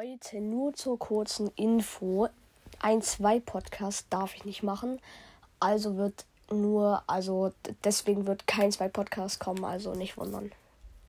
Leute, nur zur kurzen Info. Ein zwei Podcast darf ich nicht machen. Also wird nur, also deswegen wird kein zwei Podcast kommen, also nicht wundern.